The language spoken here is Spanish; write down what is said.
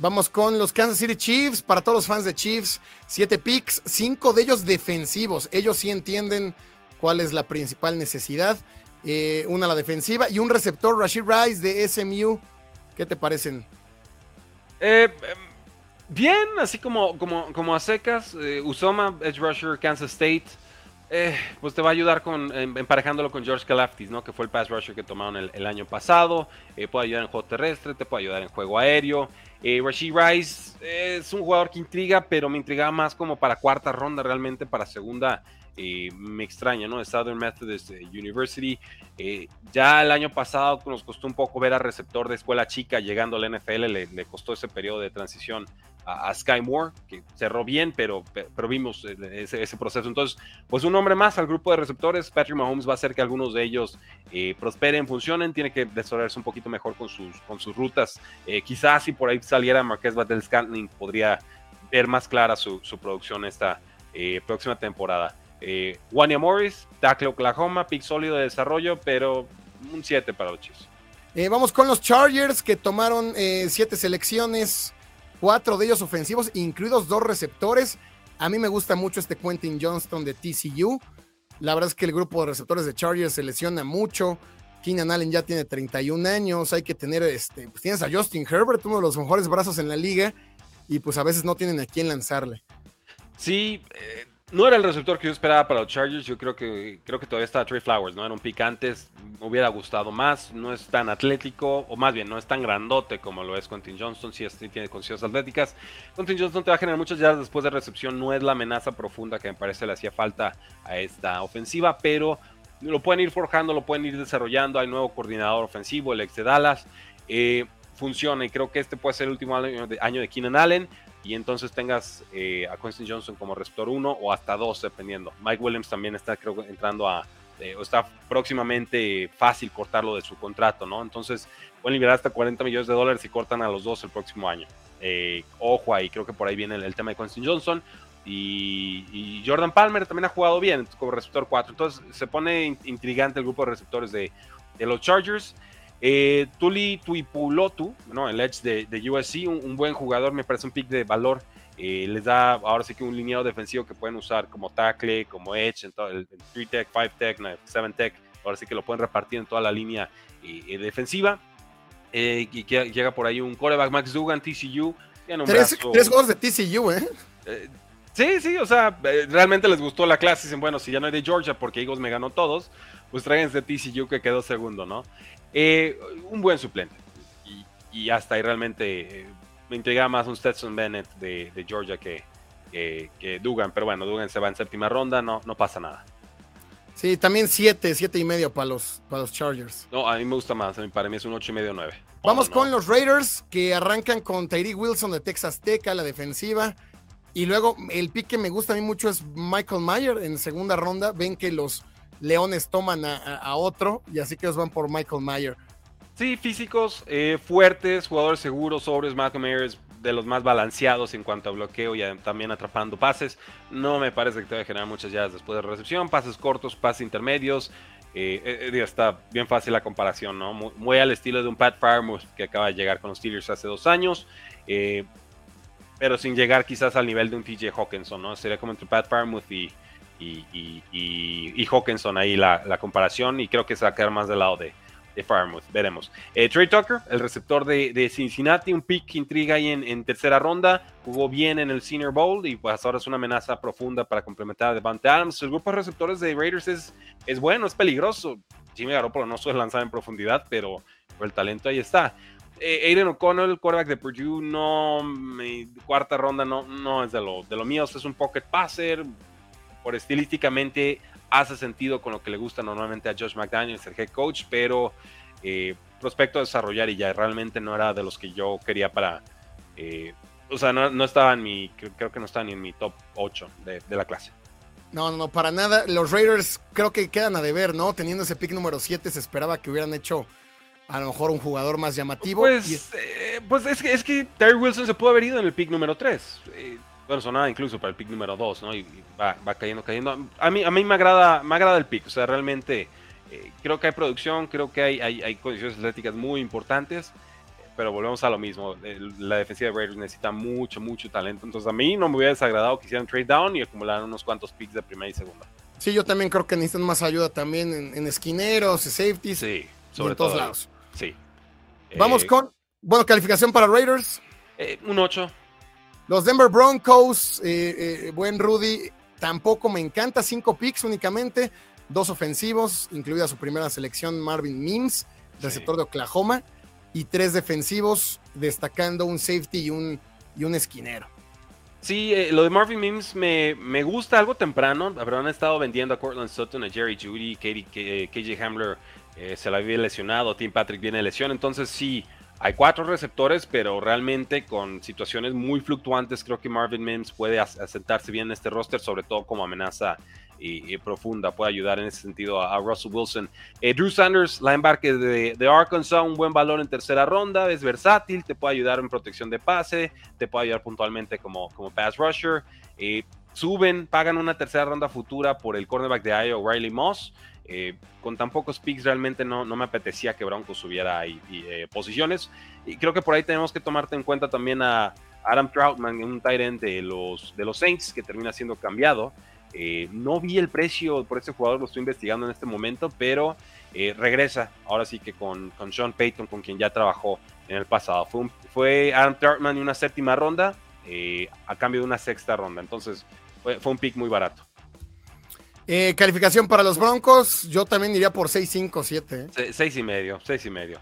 Vamos con los Kansas City Chiefs. Para todos los fans de Chiefs, siete picks, cinco de ellos defensivos. Ellos sí entienden cuál es la principal necesidad. Eh, una la defensiva y un receptor, Rashid Rice de SMU. ¿Qué te parecen? Eh, em, bien, así como, como, como a secas. Eh, Usoma, Edge Rusher, Kansas State. Pues te va a ayudar con em, emparejándolo con George Kalaftis, ¿no? Que fue el pass rusher que tomaron el, año pasado. puede ayudar en juego terrestre, te puede ayudar en juego aéreo. Eh, Rashid Rice es un jugador que intriga, pero me intrigaba más como para cuarta ronda, realmente para segunda eh, me extraña, ¿no? Southern Methodist eh, University. ya el año pasado nos costó un poco ver a receptor de escuela chica llegando a la NFL, le costó ese periodo de transición a, Sky Moore, que cerró bien, pero, pero vimos ese, proceso. Entonces, pues un nombre más al grupo de receptores. Patrick Mahomes va a hacer que algunos de ellos eh, prosperen, funcionen. Tiene que desarrollarse un poquito mejor con sus, con sus rutas. Eh, quizás si por ahí saliera Marqués Batel Scantling, podría ver más clara su, producción esta eh, próxima temporada. Eh, Wanya Morris, tackle Oklahoma, pick sólido de desarrollo, pero un 7 para los vamos con los Chargers que tomaron siete selecciones cuatro de ellos ofensivos, incluidos dos receptores. A mí me gusta mucho este Quentin Johnston de TCU. La verdad es que el grupo de receptores de Chargers se lesiona mucho. Keenan Allen ya tiene 31 años. Hay que tener, este, pues tienes a Justin Herbert, uno de los mejores brazos en la liga, y pues a veces no tienen a quién lanzarle. Sí, eh, no era el receptor que yo esperaba para los Chargers. Yo creo que creo que todavía está Trey Flowers, ¿no? Era un pick antes. Me hubiera gustado más. No es tan atlético, o más bien, no es tan grandote como lo es Quentin Johnston. Sí, tiene condiciones atléticas. Quentin Johnston te va a generar muchas yardas después de recepción. No es la amenaza profunda que me parece le hacía falta a esta ofensiva, pero lo pueden ir forjando, lo pueden ir desarrollando. Hay nuevo coordinador ofensivo, el ex de Dallas. Eh, funciona y creo que este puede ser el último año de, año de Keenan Allen y entonces tengas eh, a Quentin Johnson como receptor 1 o hasta 2 dependiendo. Mike Williams también está creo entrando a eh, o está próximamente fácil cortarlo de su contrato, ¿no? Entonces pueden liberar hasta 40 millones de dólares y cortan a los dos el próximo año. Eh, ojo ahí, creo que por ahí viene el, tema de Quentin Johnson. Y, Jordan Palmer también ha jugado bien como receptor 4. Entonces se pone intrigante el grupo de receptores de los Chargers. Eh, Tuli Tuipulotu, ¿no? el edge de, USC, un, buen jugador, me parece un pick de valor. Eh, les da ahora sí que un lineado defensivo que pueden usar como tackle, como edge, en el, 3-tech, 5-tech, 7-tech. Ahora sí que lo pueden repartir en toda la línea eh, defensiva. y que llega por ahí un coreback, Max Dugan, TCU. Tres, tres juegos de TCU, ¿eh? Sí, sí, o sea, realmente les gustó la clase. Dicen, bueno, si ya no hay de Georgia porque Eagles me ganó todos, pues tráiganse TCU que quedó segundo, ¿no? Eh, un buen suplente. Y, hasta ahí realmente eh, me intriga más un Stetson Bennett de, Georgia que, que, Dugan. Pero bueno, Dugan se va en séptima ronda, no, no pasa nada. Sí, también siete, siete y medio para los, para los Chargers. No, a mí me gusta más, para mí es un ocho y medio, nueve. Vamos con los Raiders que arrancan con Tyree Wilson de Texas Tech a la defensiva. Y luego el pick que me gusta a mí mucho es Michael Mayer en segunda ronda. Ven que los Leones toman a, otro y así que ellos van por Michael Mayer. Sí, físicos, eh, fuertes, jugadores seguros, sobres. Michael Mayer es de los más balanceados en cuanto a bloqueo y también atrapando pases. No me parece que te vaya a generar muchas llaves después de recepción. Pases cortos, pases intermedios. Eh, eh, está bien fácil la comparación, ¿no? Muy, al estilo de un Pat Farmouth que acaba de llegar con los Steelers hace dos años. pero sin llegar quizás al nivel de un TJ Hawkinson, ¿no? Sería como entre Pat Farmouth y, y, y, Hawkinson ahí la, comparación y creo que se va a quedar más del lado de, de Farmouth, veremos. Eh, Trey Tucker, el receptor de, Cincinnati, un pick que intriga ahí en, tercera ronda, jugó bien en el Senior Bowl y pues ahora es una amenaza profunda para complementar a Devante Adams. El grupo de receptores de Raiders es, es bueno, es peligroso. Jimmy Garoppolo no suele lanzar en profundidad, pero, el talento ahí está. Eh, Aiden O'Connell, el quarterback de Purdue, no, cuarta ronda no, no es de lo, de lo mío, es un pocket passer, por estilísticamente hace sentido con lo que le gusta normalmente a Josh McDaniels, el head coach, pero eh, prospecto a desarrollar y ya realmente no era de los que yo quería para, eh, o sea, no, estaba en mi, creo, que no estaba ni en mi top 8 de, la clase. No, no, para nada. Los Raiders creo que quedan a deber, ¿no? Teniendo ese pick número 7, se esperaba que hubieran hecho a lo mejor un jugador más llamativo. Pues, eh, pues es que, es que Terry Wilson se pudo haber ido en el pick número 3. Eh, bueno, sonaba incluso para el pick número 2, ¿no? Y, va, cayendo, cayendo. A mí, a mí me, agrada, me agrada el pick. O sea, realmente eh, creo que hay producción, creo que hay, hay, hay condiciones atléticas muy importantes pero volvemos a lo mismo. La defensiva de Raiders necesita mucho, mucho talento. Entonces a mí no me hubiera desagradado que hicieran trade down y acumularan unos cuantos picks de primera y segunda. Sí, yo también creo que necesitan más ayuda también en, esquineros, safeties. Sí, sobre todos lados. Sí. Vamos eh, con, bueno, calificación para Raiders. Eh, un 8. Los Denver Broncos, eh, buen Rudy, tampoco me encanta. Cinco picks únicamente, dos ofensivos, incluida su primera selección Marvin Mims, receptor de Oklahoma y tres defensivos, destacando un safety y un, y un esquinero. Sí, eh, lo de Marvin Mims me, me, gusta algo temprano. Habrán estado vendiendo a Cortland Sutton, a Jerry Judy, KJ Hamler eh, se la había lesionado, Tim Patrick viene de lesión. Entonces sí, hay cuatro receptores, pero realmente con situaciones muy fluctuantes, creo que Marvin Mims puede asentarse bien en este roster, sobre todo como amenaza y, profunda, puede ayudar en ese sentido a, Russell Wilson. Eh, Drew Sanders, linebacker de, de, Arkansas, un buen valor en tercera ronda, es versátil, te puede ayudar en protección de pase, te puede ayudar puntualmente como, pass rusher. Eh, suben, pagan una tercera ronda futura por el cornerback de Iowa, Riley Moss. Eh, con tan pocos picks realmente no, no me apetecía que Broncos subiera ahí posiciones. Y creo que por ahí tenemos que tomarte en cuenta también a Adam Troutman, un tight end de los, de los Saints, que termina siendo cambiado. Eh, no vi el precio por este jugador, lo estoy investigando en este momento, pero eh, regresa ahora sí que con, con, Sean Payton, con quien ya trabajó en el pasado. Fue, fue Adam Tartman y una séptima ronda eh, a cambio de una sexta ronda. Entonces fue, un pick muy barato. Calificación para los Broncos, yo también iría por 6, 5, 7. 6 y medio, 6 y medio.